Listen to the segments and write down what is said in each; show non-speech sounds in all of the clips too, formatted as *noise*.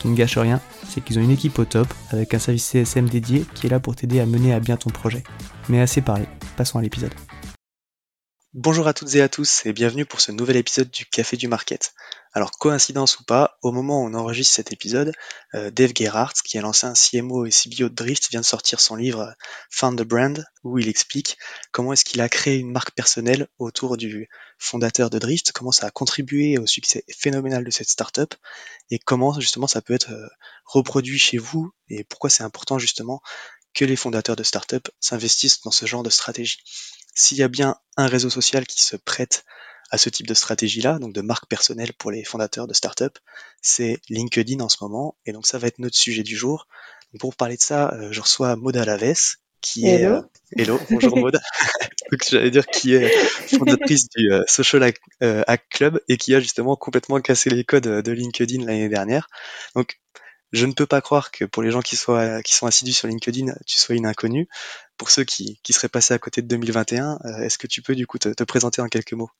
Qui ne gâche rien, c'est qu'ils ont une équipe au top avec un service CSM dédié qui est là pour t'aider à mener à bien ton projet. Mais assez parlé, passons à l'épisode. Bonjour à toutes et à tous et bienvenue pour ce nouvel épisode du Café du Market. Alors coïncidence ou pas, au moment où on enregistre cet épisode, euh, Dave Gerhardt, qui est l'ancien CMO et CBO de Drift, vient de sortir son livre Found the Brand, où il explique comment est-ce qu'il a créé une marque personnelle autour du fondateur de Drift, comment ça a contribué au succès phénoménal de cette startup et comment justement ça peut être euh, reproduit chez vous et pourquoi c'est important justement que les fondateurs de startup s'investissent dans ce genre de stratégie. S'il y a bien un réseau social qui se prête à ce type de stratégie-là, donc de marque personnelle pour les fondateurs de start-up, c'est LinkedIn en ce moment. Et donc ça va être notre sujet du jour. Donc pour parler de ça, euh, je reçois Maude Alaves, qui est Hello, Hello, bonjour Maude. *laughs* donc j'allais dire qui est fondatrice du euh, Social Hack, euh, Hack Club et qui a justement complètement cassé les codes de LinkedIn l'année dernière. Donc je ne peux pas croire que pour les gens qui, soient, qui sont assidus sur LinkedIn, tu sois une inconnue. Pour ceux qui, qui seraient passés à côté de 2021, est-ce que tu peux du coup te, te présenter en quelques mots?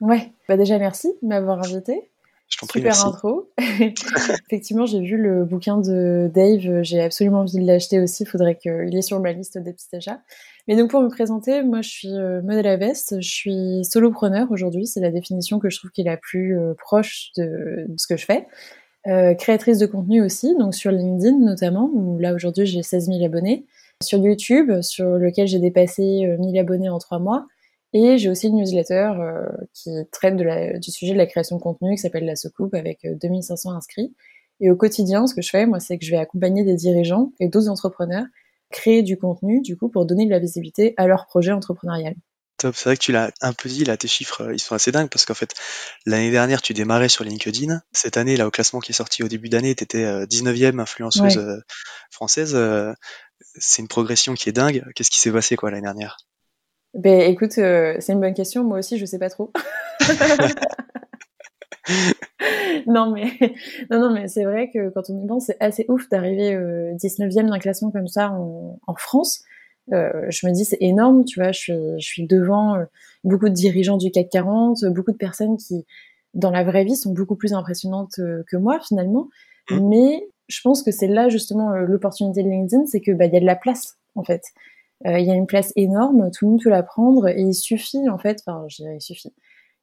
Ouais, bah déjà merci de m'avoir invité. Je t'en prie, Super merci. intro. *laughs* *laughs* Effectivement, j'ai vu le bouquin de Dave, j'ai absolument envie de l'acheter aussi, il faudrait qu'il est sur ma liste des petits achats. Mais donc pour me présenter, moi je suis euh, Maud Veste, je suis solopreneur aujourd'hui, c'est la définition que je trouve qui est la plus euh, proche de, de ce que je fais. Euh, créatrice de contenu aussi, donc sur LinkedIn notamment, où là aujourd'hui j'ai 16 000 abonnés. Sur YouTube, sur lequel j'ai dépassé euh, 1000 abonnés en trois mois. Et j'ai aussi une newsletter euh, qui traite de la, du sujet de la création de contenu qui s'appelle La Soucoupe avec euh, 2500 inscrits. Et au quotidien, ce que je fais, moi, c'est que je vais accompagner des dirigeants et d'autres entrepreneurs créer du contenu, du coup, pour donner de la visibilité à leur projet entrepreneurial. Top, c'est vrai que tu l'as un peu dit, là, tes chiffres, euh, ils sont assez dingues parce qu'en fait, l'année dernière, tu démarrais sur LinkedIn. Cette année, là, au classement qui est sorti au début d'année, tu étais 19e influenceuse Ouais. euh, française. euh, c'est une progression qui est dingue. Qu'est-ce qui s'est passé, quoi, l'année dernière? Ben écoute, euh, c'est une bonne question. Moi aussi, je sais pas trop. *laughs* non mais non non mais c'est vrai que quand on y pense, c'est assez ouf d'arriver euh, 19e d'un classement comme ça en, en France. Euh, je me dis c'est énorme, tu vois. Je suis je suis devant euh, beaucoup de dirigeants du CAC 40, beaucoup de personnes qui dans la vraie vie sont beaucoup plus impressionnantes euh, que moi finalement. Mhm. Mais je pense que c'est là justement euh, l'opportunité de LinkedIn, c'est que bah il y a de la place en fait. Euh, Il y a une place énorme, tout le monde peut la prendre et il suffit en fait, enfin je dirais il suffit.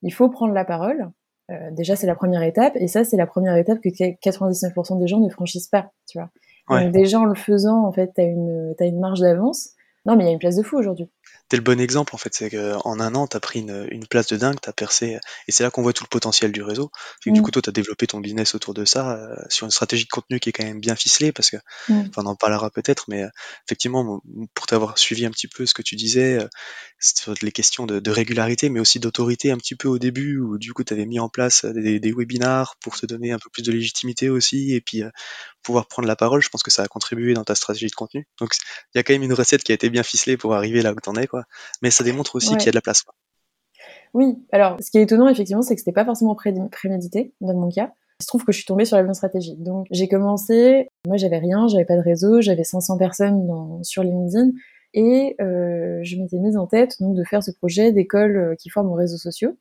Il faut prendre la parole. Euh, déjà c'est la première étape et ça c'est la première étape que 99% des gens ne franchissent pas, tu vois. Ouais. Donc déjà en le faisant en fait t'as une t'as une marge d'avance. Non mais il y a une place de fou aujourd'hui. T'es le bon exemple, en fait. C'est qu'en un an, t'as pris une, une place de dingue, t'as percé. Et c'est là qu'on voit tout le potentiel du réseau. C'est que du Mm. coup, toi, t'as développé ton business autour de ça, euh, sur une stratégie de contenu qui est quand même bien ficelée, parce que, Mm. enfin, on en parlera peut-être, mais euh, effectivement, pour t'avoir suivi un petit peu ce que tu disais, euh, les questions de, de régularité, mais aussi d'autorité un petit peu au début, où du coup, t'avais mis en place euh, des, des webinars pour te donner un peu plus de légitimité aussi, et puis euh, pouvoir prendre la parole. Je pense que ça a contribué dans ta stratégie de contenu. Donc, il y a quand même une recette qui a été bien ficelée pour arriver là où t'en es, quoi. Mais ça démontre aussi Ouais. qu'il y a de la place. quoi. Oui, alors ce qui est étonnant effectivement, c'est que c'était pas forcément pré- prémédité dans mon cas. Il se trouve que je suis tombée sur la bonne stratégie. Donc j'ai commencé, moi j'avais rien, j'avais pas de réseau, j'avais 500 personnes dans, sur LinkedIn Et je m'étais mise en tête donc de faire ce projet d'école qui forme aux réseaux sociaux.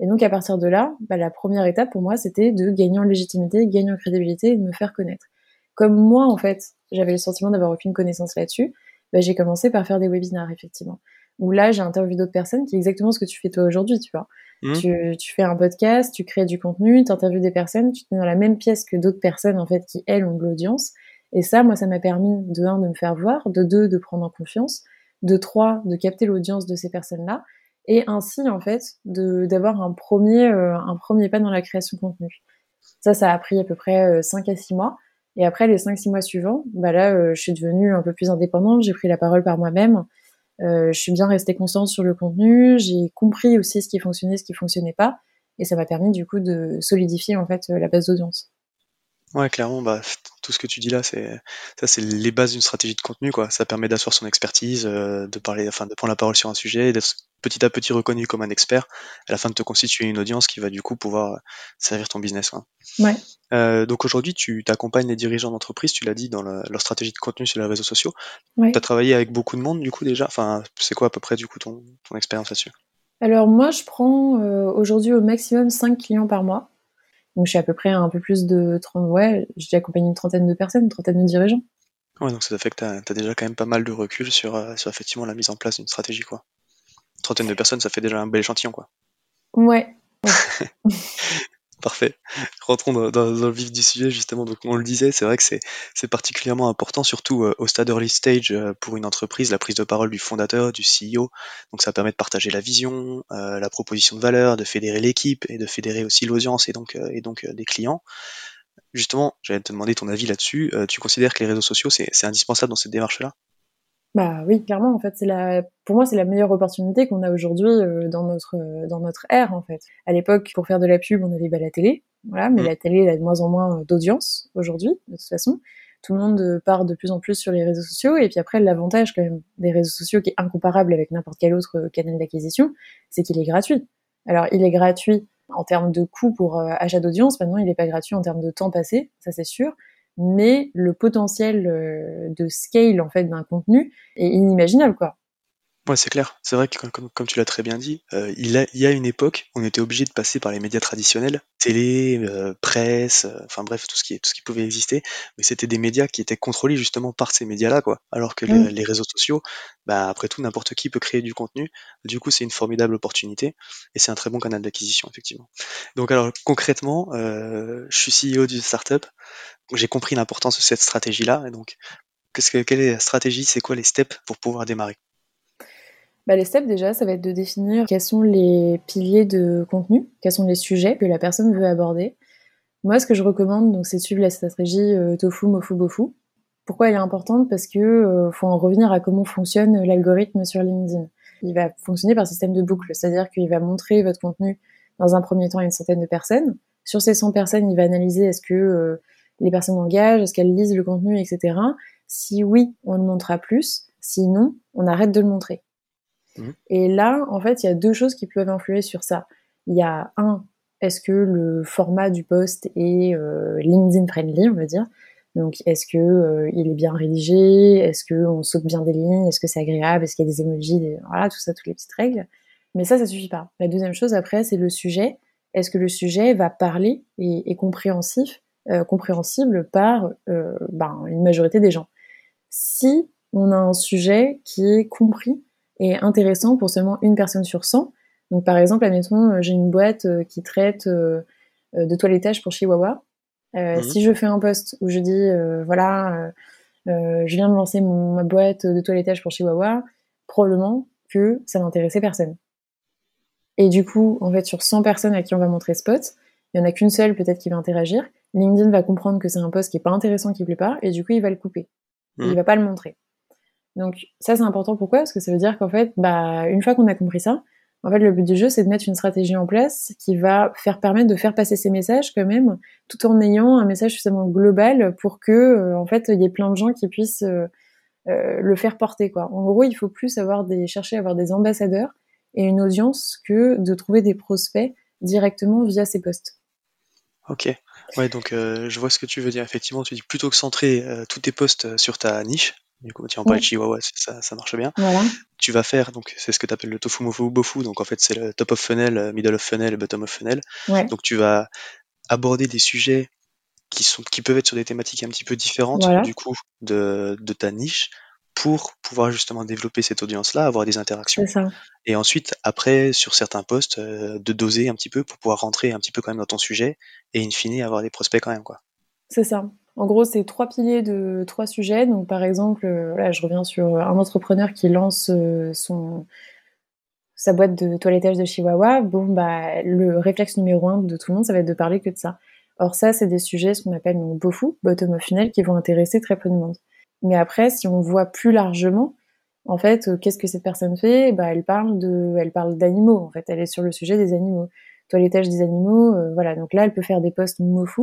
Et donc à partir de là, bah, la première étape pour moi, c'était de gagner en légitimité, gagner en crédibilité et de me faire connaître. Comme moi, en fait, j'avais le sentiment d'avoir aucune connaissance là-dessus, bah, j'ai commencé par faire des webinaires, effectivement. Où là, j'ai interviewé d'autres personnes, qui est exactement ce que tu fais toi aujourd'hui, tu vois. Mmh. Tu, tu, fais un podcast, tu crées du contenu, tu interviews des personnes, tu te mets dans la même pièce que d'autres personnes, en fait, qui, elles, ont de l'audience. Et ça, moi, ça m'a permis, de un, de me faire voir, de deux, de prendre en confiance, de trois, de capter l'audience de ces personnes-là, et ainsi en fait d'avoir un premier euh, un premier pas dans la création de contenu. Ça, ça a pris à peu près 5 euh, à 6 mois. Et après les 5-6 mois suivants, bah là, euh, je suis devenue un peu plus indépendante, j'ai pris la parole par moi-même, je suis bien restée constante sur le contenu, j'ai compris aussi ce qui fonctionnait, ce qui fonctionnait pas, et ça m'a permis du coup de solidifier en fait la base d'audience. Ouais, clairement, bah, tout ce que tu dis là, c'est ça, c'est les bases d'une stratégie de contenu, quoi. Ça permet d'asseoir son expertise, de parler, enfin, de prendre la parole sur un sujet, d'être petit à petit reconnu comme un expert, à la fin de te constituer une audience qui va du coup pouvoir euh, servir ton business. Ouais. Euh, donc aujourd'hui, tu t'accompagnes les dirigeants d'entreprise, tu l'as dit, dans leur stratégie de contenu sur les réseaux sociaux. Tu as travaillé avec beaucoup de monde du coup déjà? Enfin, c'est quoi à peu près du coup ton, ton expérience là-dessus? Alors moi, je prends euh, aujourd'hui au maximum 5 clients par mois. Donc je suis à peu près un peu plus de 30, ouais, j'ai accompagné une trentaine de personnes, une trentaine de dirigeants. Ouais, donc ça fait que tu as, déjà quand même pas mal de recul sur, sur effectivement la mise en place d'une stratégie, quoi trentaine de personnes, ça fait déjà un bel échantillon, quoi. Ouais. *laughs* Parfait. Rentrons dans, le vif du sujet, justement. Donc, on le disait, c'est vrai que c'est particulièrement important, surtout euh, au stade early stage euh, pour une entreprise, la prise de parole du fondateur, du CEO. Donc, ça permet de partager la vision, euh, la proposition de valeur, de fédérer l'équipe et de fédérer aussi l'audience et donc, et donc des clients. Justement, j'allais te demander ton avis là-dessus. tu considères que les réseaux sociaux, c'est indispensable dans cette démarche-là? Bah oui, clairement, en fait, c'est la, pour moi, c'est la meilleure opportunité qu'on a aujourd'hui euh, dans notre euh, dans notre ère, en fait. À l'époque, pour faire de la pub, on avait bah, la télé, voilà, mais mm. la télé, elle a de moins en moins d'audience aujourd'hui, de toute façon. Tout le monde part de plus en plus sur les réseaux sociaux, et puis après, l'avantage quand même des réseaux sociaux, qui est incomparable avec n'importe quel autre euh, canal d'acquisition, c'est qu'il est gratuit. Alors, il est gratuit en termes de coût pour achat d'audience. Maintenant, il n'est pas gratuit en termes de temps passé, ça c'est sûr mais le potentiel euh, de scale en fait d'un contenu est inimaginable quoi. Ouais, c'est clair. C'est vrai que comme, tu l'as très bien dit, euh, il, a, il, y a une époque, on était obligé de passer par les médias traditionnels, télé, euh, presse, euh, enfin bref, tout ce qui tout ce qui pouvait exister. Mais c'était des médias qui étaient contrôlés justement par ces médias-là, quoi. Alors que les, les, réseaux sociaux, bah après tout, n'importe qui peut créer du contenu. Du coup, c'est une formidable opportunité et c'est un très bon canal d'acquisition, effectivement. Donc alors concrètement, je suis CEO d'une startup. J'ai compris l'importance de cette stratégie-là. Et donc, qu'est-ce que, quelle est la stratégie? C'est quoi les steps pour pouvoir démarrer? Bah, les steps déjà, ça va être de définir quels sont les piliers de contenu, quels sont les sujets que la personne veut aborder. Moi, ce que je recommande, donc, c'est de suivre la stratégie euh, tofu, mofu, bofu. Pourquoi elle est importante? Parce que euh, faut en revenir à comment fonctionne l'algorithme sur LinkedIn. Il va fonctionner par système de boucle, c'est-à-dire qu'il va montrer votre contenu dans un premier temps à une centaine de personnes. Sur ces 100 personnes, il va analyser est-ce que euh, les personnes engagent, est-ce qu'elles lisent le contenu, etc. Si oui, on le montrera plus. Sinon, on arrête de le montrer. Mhm. Et là, en fait, il y a deux choses qui peuvent influer sur ça. Il y a un, est-ce que le format du post est euh, LinkedIn friendly, on va dire? Donc, est-ce que euh, il est bien rédigé? Est-ce que on saute bien des lignes? Est-ce que c'est agréable? Est-ce qu'il y a des emojis? Voilà, tout ça, toutes les petites règles. Mais ça, ça suffit pas. La deuxième chose après, c'est le sujet. Est-ce que le sujet va parler et est compréhensif, euh, compréhensible par ben, une majorité des gens? Si on a un sujet qui est compris est intéressant pour seulement une personne sur 100. Donc par exemple, admettons, euh, j'ai une boîte euh, qui traite euh, de toilettage pour Chihuahua. Mhm. Si je fais un post où je dis, voilà, je viens de lancer ma boîte de toilettage pour Chihuahua, probablement que ça n'intéressait personne. Et du coup, en fait, sur 100 personnes à qui on va montrer ce post, il y en a qu'une seule peut-être qui va interagir. LinkedIn va comprendre que c'est un post qui est pas intéressant, qui plaît pas, et du coup, il va le couper. Il mhm. va pas le montrer. Donc ça c'est important pourquoi? Parce que ça veut dire qu'en fait, bah, une fois qu'on a compris ça, en fait le but du jeu c'est de mettre une stratégie en place qui va faire permettre de faire passer ces messages quand même, tout en ayant un message suffisamment global pour que euh, en fait il y ait plein de gens qui puissent euh, euh, le faire porter quoi. En gros, il faut plus avoir des chercher à avoir des ambassadeurs et une audience que de trouver des prospects directement via ces posts. Ok. Ouais, donc je vois ce que tu veux dire. Effectivement, tu dis plutôt que centrer tous tes posts sur ta niche, Du coup, tu en parlais de Chihuahua, ça, ça marche bien. Voilà. Tu vas faire, donc c'est ce que tu appelles le tofu mofu bofu, donc en fait c'est le top of funnel, middle of funnel bottom of funnel. Ouais. Donc tu vas aborder des sujets qui, sont, qui peuvent être sur des thématiques un petit peu différentes Voilà. du coup de, de ta niche pour pouvoir justement développer cette audience-là, avoir des interactions. Ça. Et ensuite, après, sur certains postes, euh, de doser un petit peu pour pouvoir rentrer un petit peu quand même dans ton sujet et in fine avoir des prospects quand même. quoi. C'est ça. En gros, c'est trois piliers de trois sujets. Donc, par exemple, euh, là, je reviens sur un entrepreneur qui lance euh, son sa boîte de toilettage de Chihuahua. Bon, bah, le réflexe numéro un de tout le monde, ça va être de parler que de ça. Or, ça, c'est des sujets, ce qu'on appelle donc BOFU, bottom of funnel, qui vont intéresser très peu de monde. Mais après, si on voit plus largement, en fait, euh, qu'est-ce que cette personne fait? Bah, elle parle de, elle parle d'animaux. En fait, elle est sur le sujet des animaux, toilettage des animaux. voilà. Donc là, elle peut faire des posts mofu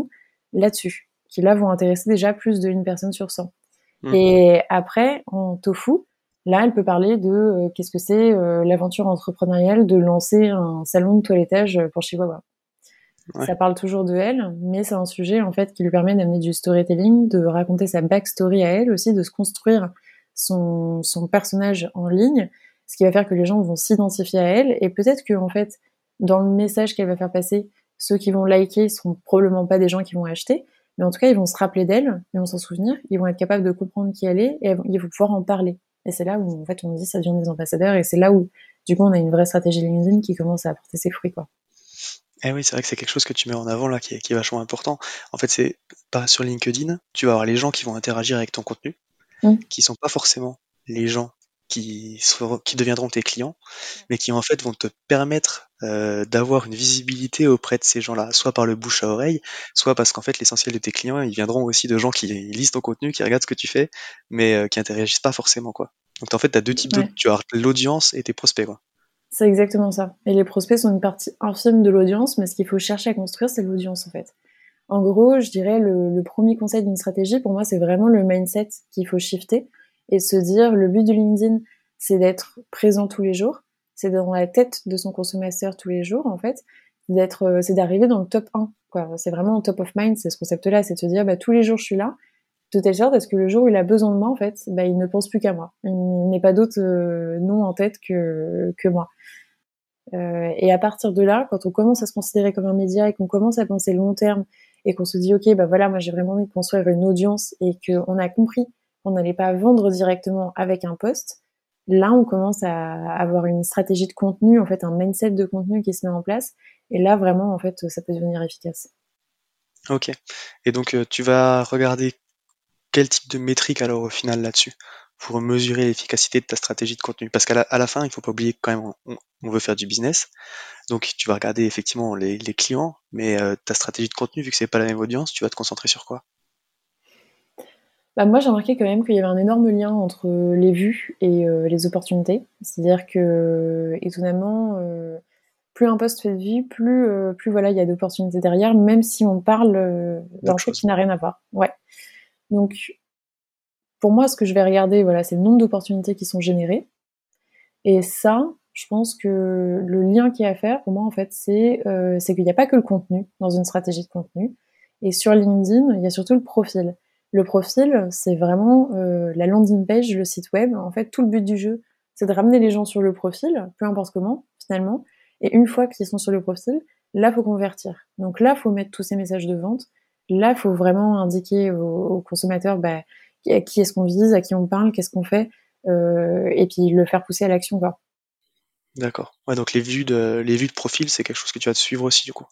là-dessus, qui là vont intéresser déjà plus d'une personne sur 100. Mhm. Et après, en tofu, là, elle peut parler de euh, qu'est-ce que c'est euh, l'aventure entrepreneuriale de lancer un salon de toilettage pour Chihuahua. Ouais. Ça parle toujours de elle, mais c'est un sujet en fait qui lui permet d'amener du storytelling, de raconter sa backstory à elle aussi, de se construire son, son personnage en ligne, ce qui va faire que les gens vont s'identifier à elle et peut-être que en fait dans le message qu'elle va faire passer, ceux qui vont liker seront probablement pas des gens qui vont acheter, mais en tout cas ils vont se rappeler d'elle, ils vont s'en souvenir, ils vont être capables de comprendre qui elle est et ils vont pouvoir en parler. Et c'est là où en fait on dit ça devient des ambassadeurs et c'est là où du coup on a une vraie stratégie LinkedIn qui commence à apporter ses fruits quoi. Eh oui, c'est vrai que c'est quelque chose que tu mets en avant là qui est, qui est vachement important. En fait, c'est pas sur LinkedIn, tu vas avoir les gens qui vont interagir avec ton contenu, Mm. qui sont pas forcément les gens qui, seront- qui deviendront tes clients, mais qui en fait vont te permettre euh, d'avoir une visibilité auprès de ces gens-là, soit par le bouche à oreille, soit parce qu'en fait l'essentiel de tes clients, ils viendront aussi de gens qui lisent ton contenu, qui regardent ce que tu fais, mais euh, qui interagissent pas forcément quoi. Donc en fait, tu as deux types Ouais. de, tu as l'audience et tes prospects quoi. C'est exactement ça. Et les prospects sont une partie infime de l'audience, mais ce qu'il faut chercher à construire, c'est l'audience en fait. En gros, je dirais le, le premier conseil d'une stratégie, pour moi, c'est vraiment le mindset qu'il faut shifter et se dire le but de LinkedIn, c'est d'être présent tous les jours, c'est dans la tête de son consommateur tous les jours en fait, euh, c'est d'arriver dans le top 1. Quoi. C'est vraiment top of mind, c'est ce concept-là, c'est de se dire bah, tous les jours je suis là, de telle sorte à ce que le jour où il a besoin de moi, en fait, bah, il ne pense plus qu'à moi. Il n'est pas d'autre euh, nom en tête que, que moi. Euh, et à partir de là, quand on commence à se considérer comme un média et qu'on commence à penser long terme et qu'on se dit ok bah voilà moi j'ai vraiment envie de construire une audience et qu'on a compris qu'on n'allait pas vendre directement avec un post, là on commence à avoir une stratégie de contenu en fait un mindset de contenu qui se met en place et là vraiment en fait ça peut devenir efficace. Ok. Et donc euh, tu vas regarder quel type de métrique alors au final là-dessus pour mesurer l'efficacité de ta stratégie de contenu? Parce qu'à la, fin, il faut pas oublier que quand même on, on veut faire du business. Donc tu vas regarder effectivement les, les clients, mais euh, ta stratégie de contenu, vu que c'est pas la même audience, tu vas te concentrer sur quoi? Bah moi j'ai remarqué quand même qu'il y avait un énorme lien entre les vues et euh, les opportunités. C'est-à-dire que étonnamment, euh, plus un poste fait de vie, plus euh, plus voilà il y a d'opportunités derrière, même si on parle euh, d'un truc qui n'a rien à voir. Ouais. Donc pour moi ce que je vais regarder voilà c'est le nombre d'opportunités qui sont générées. Et ça, je pense que le lien qui est à faire pour moi en fait c'est euh, c'est qu'il n'y a pas que le contenu dans une stratégie de contenu. Et sur LinkedIn, il y a surtout le profil. Le profil, c'est vraiment euh, la landing page, le site web. En fait, tout le but du jeu, c'est de ramener les gens sur le profil, peu importe comment, finalement. Et une fois qu'ils sont sur le profil, là, faut convertir. Donc là, faut mettre tous ces messages de vente. Là, faut vraiment indiquer aux, aux consommateurs bah, à qui est-ce qu'on vise, à qui on parle, qu'est-ce qu'on fait, euh, et puis le faire pousser à l'action, quoi. D'accord. Ouais, donc les vues de les vues de profil, c'est quelque chose que tu vas te suivre aussi du coup.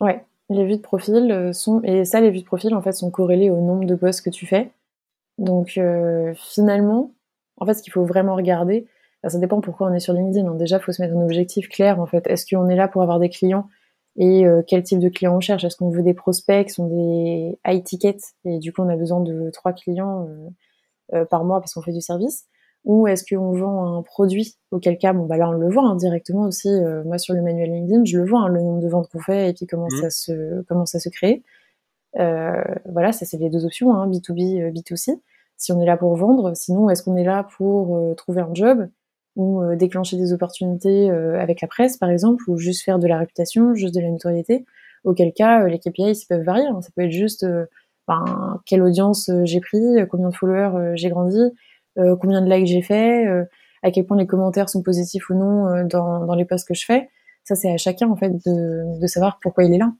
Ouais, les vues de profil euh, sont et ça les vues de profil en fait sont corrélées au nombre de posts que tu fais. Donc euh, finalement, en fait ce qu'il faut vraiment regarder, bah, ça dépend pourquoi on est sur LinkedIn. hein. Déjà, il faut se mettre un objectif clair en fait. Est-ce qu'on est là pour avoir des clients et euh, quel type de clients on cherche? Est-ce qu'on veut des prospects qui sont des high tickets et du coup on a besoin de trois clients euh, euh, par mois parce qu'on fait du service? Ou est-ce qu'on vend un produit auquel cas bon bah là on le voit hein, directement aussi euh, moi sur le manuel LinkedIn je le vois hein, le nombre de ventes qu'on fait et puis comment Mhm. ça se comment ça se crée Euh, voilà ça c'est les deux options hein, B2B euh, B2C si on est là pour vendre sinon est-ce qu'on est là pour euh, trouver un job ou euh, déclencher des opportunités euh, avec la presse par exemple ou juste faire de la réputation juste de la notoriété? Auquel cas euh, les KPI ils peuvent varier hein. ça peut être juste euh, ben, quelle audience j'ai pris, combien de followers j'ai grandi, combien de likes j'ai fait, à quel point les commentaires sont positifs ou non dans, dans les posts que je fais. Ça, c'est à chacun en fait de, de savoir pourquoi il est là.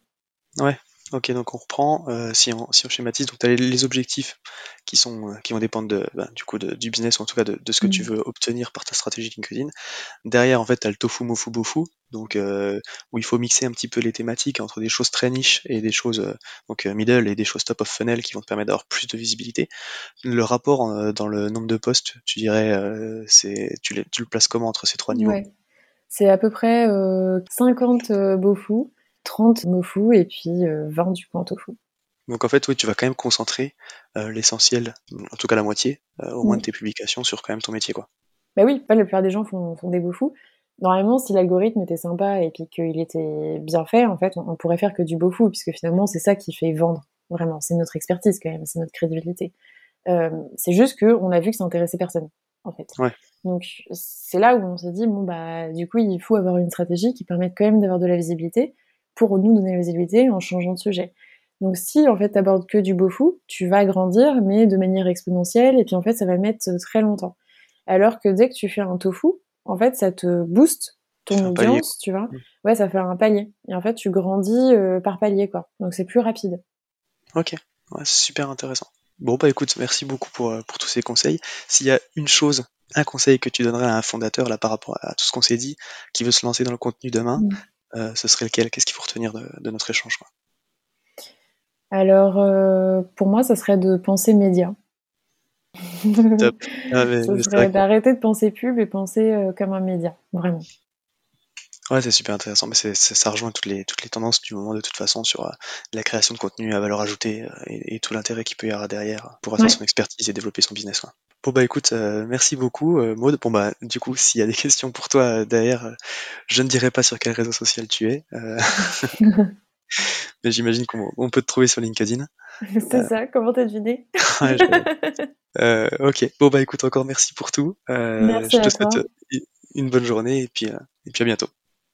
Ouais, Ok, donc on reprend. Euh, si, on, si on schématise, donc tu as les, objectifs qui, sont, euh, qui vont dépendre de, bah, du, coup, de, du business, ou en tout cas de, de ce que tu mmh. veux obtenir par ta stratégie LinkedIn. Derrière, en fait, tu as le tofu, mofu, bofu, donc, euh, où il faut mixer un petit peu les thématiques entre des choses très niches et des choses euh, donc euh, middle et des choses top of funnel qui vont te permettre d'avoir plus de visibilité. Le rapport dans le nombre de postes, tu dirais, c'est tu, tu, le places comment entre ces trois niveaux? Ouais. C'est à peu près 50 bofu 30 mofu et puis 20 euh, du en tofu. Donc en fait, oui, tu vas quand même concentrer euh, l'essentiel, en tout cas la moitié, euh, au moins de tes publications sur quand même ton métier, quoi. Bah oui, pas la plupart des gens font, des boufous. Normalement, si l'algorithme était sympa et puis qu'il était bien fait, en fait, on, pourrait faire que du fou puisque finalement, c'est ça qui fait vendre, vraiment. C'est notre expertise quand même, c'est notre crédibilité. c'est juste qu'on a vu que ça intéressait personne, en fait. Ouais. Donc c'est là où on s'est dit, bon bah du coup, il faut avoir une stratégie qui permette quand même d'avoir de la visibilité, pour nous donner la visibilité en changeant de sujet. Donc si en fait tu abordes que du beau fou, tu vas grandir mais de manière exponentielle et puis en fait ça va mettre très longtemps. Alors que dès que tu fais un tofu, en fait ça te booste ton audience, tu vois. Mm. Ouais, ça fait un palier. Et en fait tu grandis euh, par palier quoi. Donc c'est plus rapide. Ok, ouais, super intéressant. Bon bah écoute, merci beaucoup pour, euh, pour tous ces conseils. S'il y a une chose, un conseil que tu donnerais à un fondateur là par rapport à tout ce qu'on s'est dit, qui veut se lancer dans le contenu demain, mm. Euh, ce serait lequel? Qu'est-ce qu'il faut retenir de, notre échange Alors, euh, pour moi, ça serait de penser média. Top. Ah, *laughs* ça serait d'arrêter de penser pub et penser euh, comme un média, vraiment. Ouais, c'est super intéressant. Mais ça rejoint toutes les, toutes les tendances du moment de toute façon sur la création de contenu à valeur ajoutée et, tout l'intérêt qu'il peut y avoir derrière pour avoir son expertise et développer son business. Quoi. Bon bah écoute, euh, merci beaucoup euh, Maud. Bon bah du coup, s'il y a des questions pour toi euh, derrière, je ne dirai pas sur quel réseau social tu es. *laughs* *laughs* mais j'imagine qu'on peut te trouver sur LinkedIn. C'est ça, comment t'as deviné? *laughs* Ok, bon bah écoute, encore merci pour tout. je te souhaite une bonne journée et puis, et puis à bientôt.